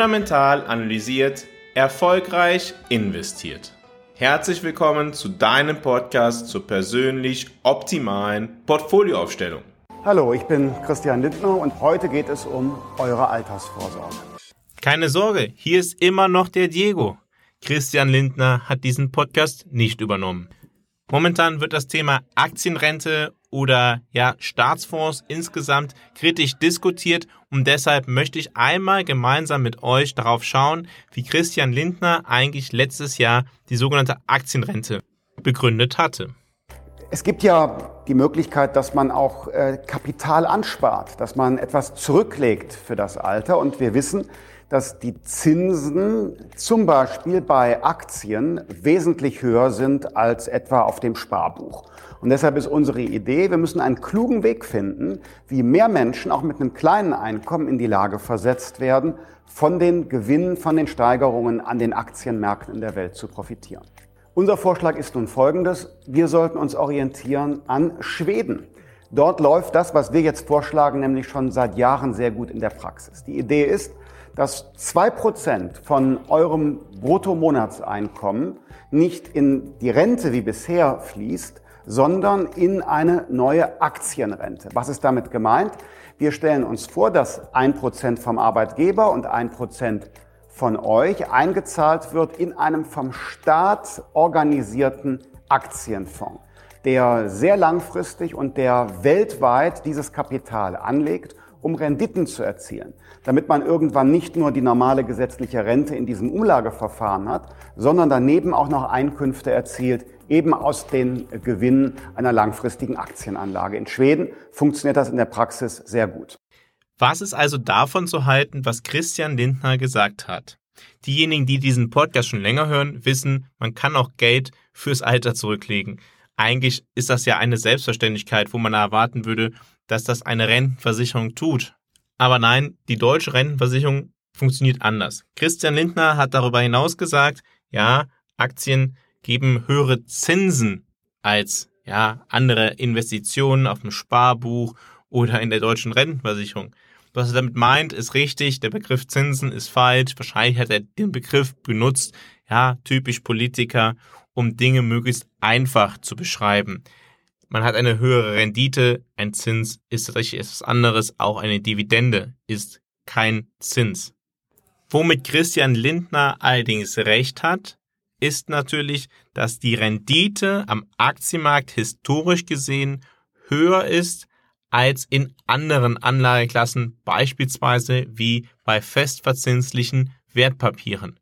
fundamental analysiert, erfolgreich investiert. Herzlich willkommen zu deinem Podcast zur persönlich optimalen Portfolioaufstellung. Hallo, ich bin Christian Lindner und heute geht es um eure Altersvorsorge. Keine Sorge, hier ist immer noch der Diego. Christian Lindner hat diesen Podcast nicht übernommen. Momentan wird das Thema Aktienrente oder ja Staatsfonds insgesamt kritisch diskutiert und deshalb möchte ich einmal gemeinsam mit euch darauf schauen, wie Christian Lindner eigentlich letztes Jahr die sogenannte Aktienrente begründet hatte. Es gibt ja die Möglichkeit, dass man auch äh, Kapital anspart, dass man etwas zurücklegt für das Alter und wir wissen, dass die Zinsen zum Beispiel bei Aktien wesentlich höher sind als etwa auf dem Sparbuch. Und deshalb ist unsere Idee, wir müssen einen klugen Weg finden, wie mehr Menschen auch mit einem kleinen Einkommen in die Lage versetzt werden, von den Gewinnen, von den Steigerungen an den Aktienmärkten in der Welt zu profitieren. Unser Vorschlag ist nun folgendes. Wir sollten uns orientieren an Schweden. Dort läuft das, was wir jetzt vorschlagen, nämlich schon seit Jahren sehr gut in der Praxis. Die Idee ist, dass zwei Prozent von eurem Bruttomonatseinkommen nicht in die Rente wie bisher fließt, sondern in eine neue Aktienrente. Was ist damit gemeint? Wir stellen uns vor, dass ein Prozent vom Arbeitgeber und ein Prozent von euch eingezahlt wird in einem vom Staat organisierten Aktienfonds, der sehr langfristig und der weltweit dieses Kapital anlegt um Renditen zu erzielen, damit man irgendwann nicht nur die normale gesetzliche Rente in diesem Umlageverfahren hat, sondern daneben auch noch Einkünfte erzielt, eben aus den Gewinnen einer langfristigen Aktienanlage. In Schweden funktioniert das in der Praxis sehr gut. Was ist also davon zu halten, was Christian Lindner gesagt hat? Diejenigen, die diesen Podcast schon länger hören, wissen, man kann auch Geld fürs Alter zurücklegen. Eigentlich ist das ja eine Selbstverständlichkeit, wo man erwarten würde, dass das eine Rentenversicherung tut. Aber nein, die deutsche Rentenversicherung funktioniert anders. Christian Lindner hat darüber hinaus gesagt, ja, Aktien geben höhere Zinsen als ja, andere Investitionen auf dem Sparbuch oder in der deutschen Rentenversicherung. Was er damit meint, ist richtig, der Begriff Zinsen ist falsch. Wahrscheinlich hat er den Begriff benutzt, ja, typisch Politiker, um Dinge möglichst einfach zu beschreiben. Man hat eine höhere Rendite, ein Zins ist tatsächlich etwas anderes, auch eine Dividende ist kein Zins. Womit Christian Lindner allerdings recht hat, ist natürlich, dass die Rendite am Aktienmarkt historisch gesehen höher ist als in anderen Anlageklassen, beispielsweise wie bei festverzinslichen Wertpapieren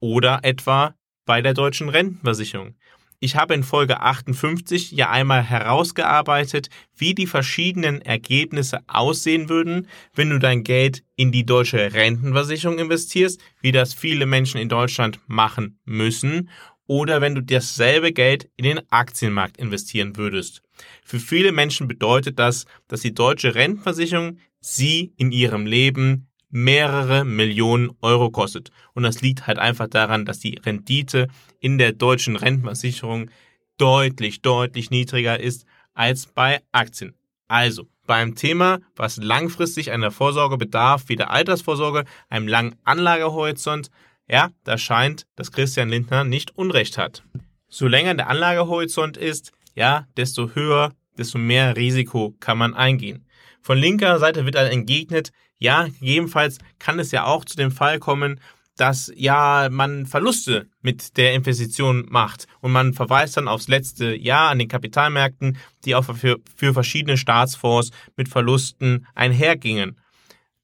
oder etwa bei der deutschen Rentenversicherung. Ich habe in Folge 58 ja einmal herausgearbeitet, wie die verschiedenen Ergebnisse aussehen würden, wenn du dein Geld in die deutsche Rentenversicherung investierst, wie das viele Menschen in Deutschland machen müssen, oder wenn du dasselbe Geld in den Aktienmarkt investieren würdest. Für viele Menschen bedeutet das, dass die deutsche Rentenversicherung sie in ihrem Leben mehrere Millionen Euro kostet. Und das liegt halt einfach daran, dass die Rendite in der deutschen Rentenversicherung deutlich, deutlich niedriger ist als bei Aktien. Also, beim Thema, was langfristig einer Vorsorge bedarf, wie der Altersvorsorge, einem langen Anlagehorizont, ja, da scheint, dass Christian Lindner nicht Unrecht hat. So länger der Anlagehorizont ist, ja, desto höher, desto mehr Risiko kann man eingehen. Von linker Seite wird dann entgegnet, ja, gegebenenfalls kann es ja auch zu dem Fall kommen, dass ja man Verluste mit der Investition macht und man verweist dann aufs letzte Jahr an den Kapitalmärkten, die auch für, für verschiedene Staatsfonds mit Verlusten einhergingen.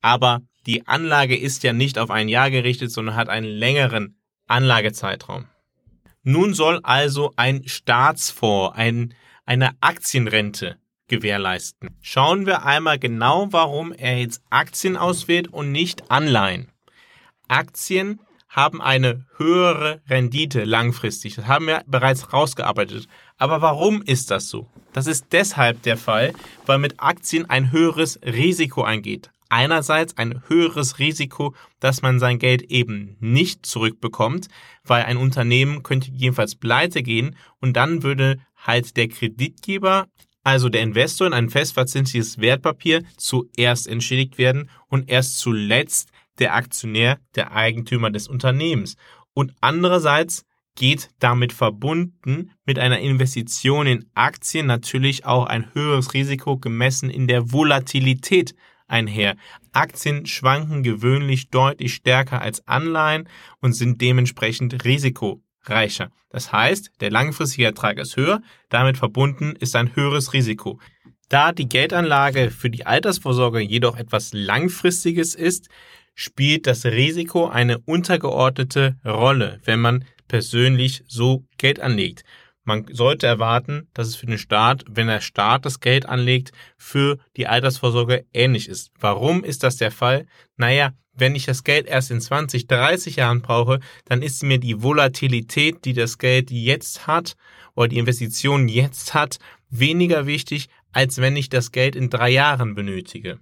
Aber die Anlage ist ja nicht auf ein Jahr gerichtet, sondern hat einen längeren Anlagezeitraum. Nun soll also ein Staatsfonds, ein, eine Aktienrente gewährleisten. Schauen wir einmal genau, warum er jetzt Aktien auswählt und nicht Anleihen. Aktien haben eine höhere Rendite langfristig. Das haben wir bereits rausgearbeitet. Aber warum ist das so? Das ist deshalb der Fall, weil mit Aktien ein höheres Risiko eingeht. Einerseits ein höheres Risiko, dass man sein Geld eben nicht zurückbekommt, weil ein Unternehmen könnte jedenfalls pleite gehen und dann würde halt der Kreditgeber also der Investor in ein festverzinsliches Wertpapier zuerst entschädigt werden und erst zuletzt der Aktionär der Eigentümer des Unternehmens. Und andererseits geht damit verbunden mit einer Investition in Aktien natürlich auch ein höheres Risiko gemessen in der Volatilität einher. Aktien schwanken gewöhnlich deutlich stärker als Anleihen und sind dementsprechend risikoreicher. Das heißt, der langfristige Ertrag ist höher, damit verbunden ist ein höheres Risiko. Da die Geldanlage für die Altersvorsorge jedoch etwas Langfristiges ist, spielt das Risiko eine untergeordnete Rolle, wenn man persönlich so Geld anlegt. Man sollte erwarten, dass es für den Staat, wenn der Staat das Geld anlegt, für die Altersvorsorge ähnlich ist. Warum ist das der Fall? Naja, wenn ich das Geld erst in 20, 30 Jahren brauche, dann ist mir die Volatilität, die das Geld jetzt hat oder die Investition jetzt hat, weniger wichtig, als wenn ich das Geld in drei Jahren benötige.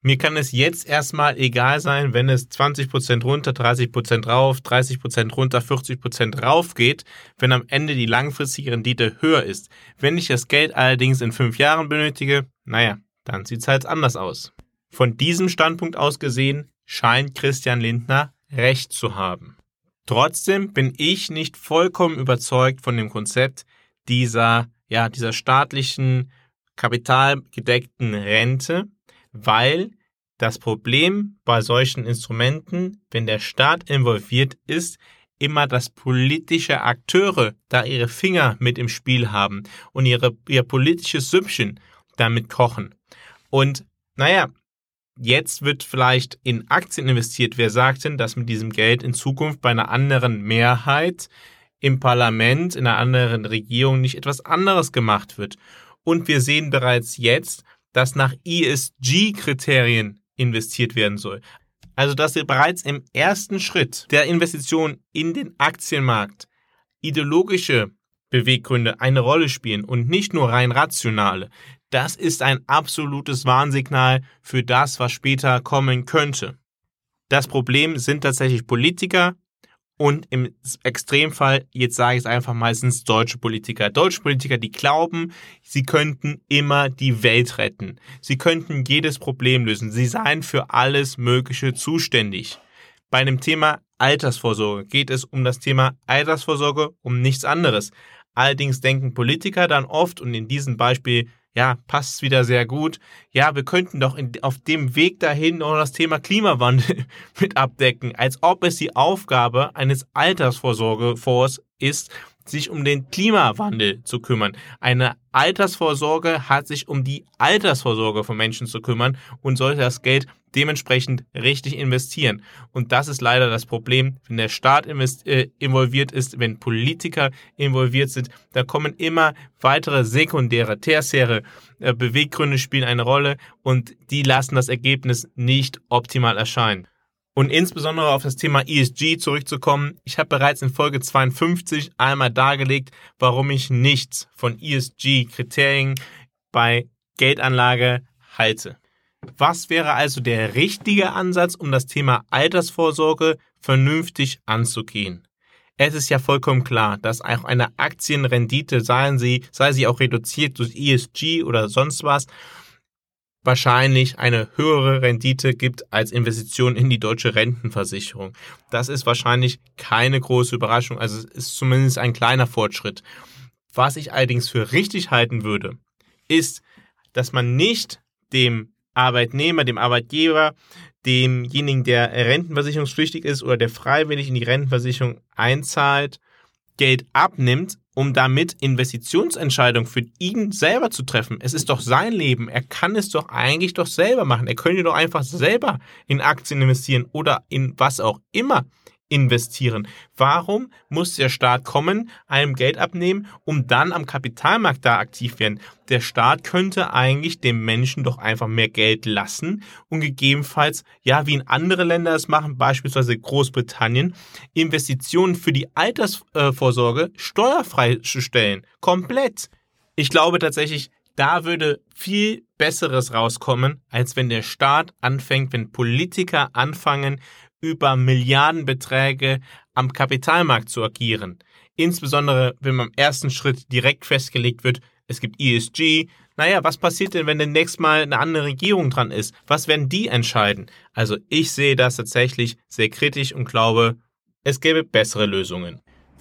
Mir kann es jetzt erstmal egal sein, wenn es 20% runter, 30% rauf, 30% runter, 40% rauf geht, wenn am Ende die langfristige Rendite höher ist. Wenn ich das Geld allerdings in fünf Jahren benötige, naja, dann sieht's halt anders aus. Von diesem Standpunkt aus gesehen scheint Christian Lindner recht zu haben. Trotzdem bin ich nicht vollkommen überzeugt von dem Konzept dieser, ja, dieser staatlichen kapitalgedeckten Rente, weil das Problem bei solchen Instrumenten, wenn der Staat involviert ist, immer, dass politische Akteure da ihre Finger mit im Spiel haben und ihre, ihr politisches Süppchen damit kochen. Und naja, jetzt wird vielleicht in Aktien investiert. Wer sagt denn, dass mit diesem Geld in Zukunft bei einer anderen Mehrheit im Parlament, in einer anderen Regierung nicht etwas anderes gemacht wird? Und wir sehen bereits jetzt, dass nach ESG-Kriterien investiert werden soll. Also dass wir bereits im ersten Schritt der Investition in den Aktienmarkt ideologische Beweggründe eine Rolle spielen und nicht nur rein rationale. Das ist ein absolutes Warnsignal für das, was später kommen könnte. Das Problem sind tatsächlich Politiker, und im Extremfall, jetzt sage ich es einfach meistens deutsche Politiker. Deutsche Politiker, die glauben, sie könnten immer die Welt retten. Sie könnten jedes Problem lösen. Sie seien für alles Mögliche zuständig. Bei dem Thema Altersvorsorge geht es um das Thema Altersvorsorge, um nichts anderes. Allerdings denken Politiker dann oft, und in diesem Beispiel ja, passt wieder sehr gut. Ja, wir könnten doch in, auf dem Weg dahin noch das Thema Klimawandel mit abdecken, als ob es die Aufgabe eines Altersvorsorgefonds ist, sich um den Klimawandel zu kümmern. Eine Altersvorsorge hat sich um die Altersvorsorge von Menschen zu kümmern und sollte das Geld dementsprechend richtig investieren. Und das ist leider das Problem, wenn der Staat äh, involviert ist, wenn Politiker involviert sind, da kommen immer weitere sekundäre, tertiäre äh, Beweggründe spielen eine Rolle und die lassen das Ergebnis nicht optimal erscheinen. Und insbesondere auf das Thema ESG zurückzukommen, ich habe bereits in Folge 52 einmal dargelegt, warum ich nichts von ESG-Kriterien bei Geldanlage halte. Was wäre also der richtige Ansatz, um das Thema Altersvorsorge vernünftig anzugehen? Es ist ja vollkommen klar, dass auch eine Aktienrendite, seien sie, sei sie auch reduziert durch ESG oder sonst was, wahrscheinlich eine höhere Rendite gibt als Investition in die deutsche Rentenversicherung. Das ist wahrscheinlich keine große Überraschung, also es ist zumindest ein kleiner Fortschritt. Was ich allerdings für richtig halten würde, ist, dass man nicht dem Arbeitnehmer, dem Arbeitgeber, demjenigen, der rentenversicherungspflichtig ist oder der freiwillig in die Rentenversicherung einzahlt, Geld abnimmt, um damit Investitionsentscheidungen für ihn selber zu treffen. Es ist doch sein Leben. Er kann es doch eigentlich doch selber machen. Er könnte doch einfach selber in Aktien investieren oder in was auch immer investieren. Warum muss der Staat kommen, einem Geld abnehmen, um dann am Kapitalmarkt da aktiv werden? Der Staat könnte eigentlich dem Menschen doch einfach mehr Geld lassen und gegebenenfalls, ja, wie in andere Länder es machen, beispielsweise Großbritannien, Investitionen für die Altersvorsorge steuerfrei zu stellen. Komplett. Ich glaube tatsächlich, da würde viel Besseres rauskommen, als wenn der Staat anfängt, wenn Politiker anfangen, über Milliardenbeträge am Kapitalmarkt zu agieren. Insbesondere, wenn beim ersten Schritt direkt festgelegt wird, es gibt ESG, naja, was passiert denn, wenn demnächst mal eine andere Regierung dran ist? Was werden die entscheiden? Also ich sehe das tatsächlich sehr kritisch und glaube, es gäbe bessere Lösungen.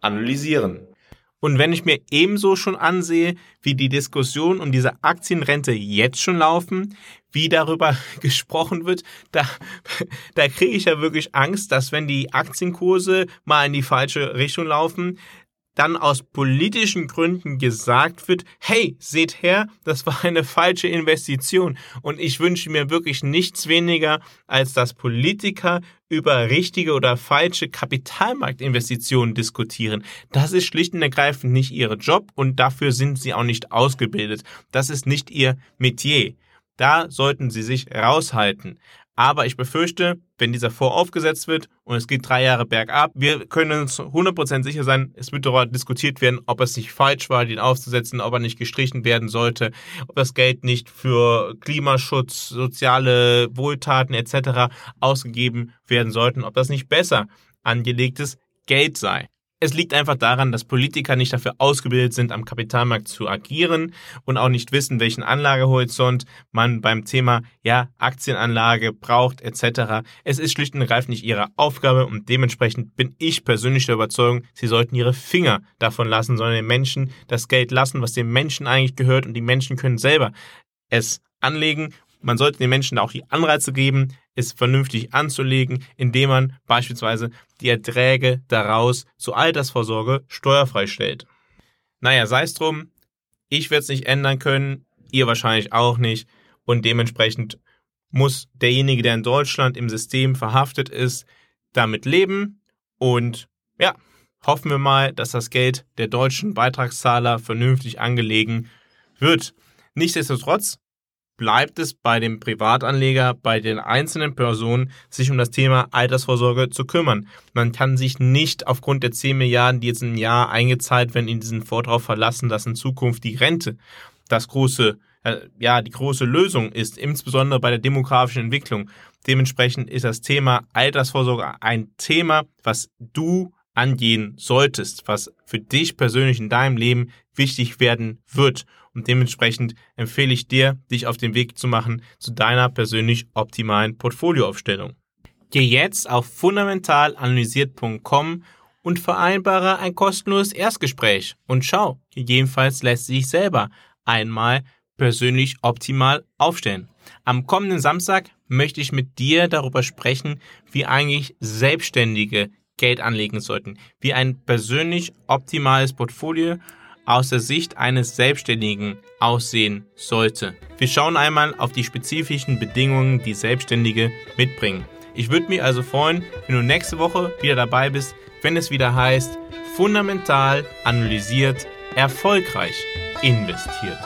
analysieren. Und wenn ich mir ebenso schon ansehe, wie die Diskussion um diese Aktienrente jetzt schon laufen, wie darüber gesprochen wird, da, da kriege ich ja wirklich Angst, dass wenn die Aktienkurse mal in die falsche Richtung laufen, dann aus politischen Gründen gesagt wird, hey, seht her, das war eine falsche Investition. Und ich wünsche mir wirklich nichts weniger, als dass Politiker über richtige oder falsche Kapitalmarktinvestitionen diskutieren. Das ist schlicht und ergreifend nicht ihr Job und dafür sind sie auch nicht ausgebildet. Das ist nicht ihr Metier. Da sollten sie sich raushalten. Aber ich befürchte, wenn dieser Fonds aufgesetzt wird und es geht drei Jahre bergab, wir können uns 100% sicher sein, es wird darüber diskutiert werden, ob es nicht falsch war, den aufzusetzen, ob er nicht gestrichen werden sollte, ob das Geld nicht für Klimaschutz, soziale Wohltaten etc. ausgegeben werden sollten, ob das nicht besser angelegtes Geld sei. Es liegt einfach daran, dass Politiker nicht dafür ausgebildet sind, am Kapitalmarkt zu agieren und auch nicht wissen, welchen Anlagehorizont man beim Thema ja, Aktienanlage braucht etc. Es ist schlicht und ergreifend nicht ihre Aufgabe und dementsprechend bin ich persönlich der Überzeugung, sie sollten ihre Finger davon lassen, sondern den Menschen das Geld lassen, was den Menschen eigentlich gehört und die Menschen können selber es anlegen man sollte den Menschen auch die Anreize geben, es vernünftig anzulegen, indem man beispielsweise die Erträge daraus zur Altersvorsorge steuerfrei stellt. Naja, sei es drum, ich werde es nicht ändern können, ihr wahrscheinlich auch nicht und dementsprechend muss derjenige, der in Deutschland im System verhaftet ist, damit leben und ja, hoffen wir mal, dass das Geld der deutschen Beitragszahler vernünftig angelegen wird. Nichtsdestotrotz bleibt es bei dem Privatanleger, bei den einzelnen Personen, sich um das Thema Altersvorsorge zu kümmern. Man kann sich nicht aufgrund der 10 Milliarden, die jetzt im Jahr eingezahlt werden, in diesen darauf verlassen, dass in Zukunft die Rente das große, äh, ja, die große Lösung ist, insbesondere bei der demografischen Entwicklung. Dementsprechend ist das Thema Altersvorsorge ein Thema, was du angehen solltest, was für dich persönlich in deinem Leben wichtig werden wird. Und dementsprechend empfehle ich dir, dich auf den Weg zu machen zu deiner persönlich optimalen Portfolioaufstellung. Geh jetzt auf fundamentalanalysiert.com und vereinbare ein kostenloses Erstgespräch und schau, gegebenenfalls lässt sich selber einmal persönlich optimal aufstellen. Am kommenden Samstag möchte ich mit dir darüber sprechen, wie eigentlich Selbstständige Geld anlegen sollten, wie ein persönlich optimales Portfolio aus der Sicht eines Selbstständigen aussehen sollte. Wir schauen einmal auf die spezifischen Bedingungen, die Selbstständige mitbringen. Ich würde mich also freuen, wenn du nächste Woche wieder dabei bist, wenn es wieder heißt, fundamental analysiert, erfolgreich investiert.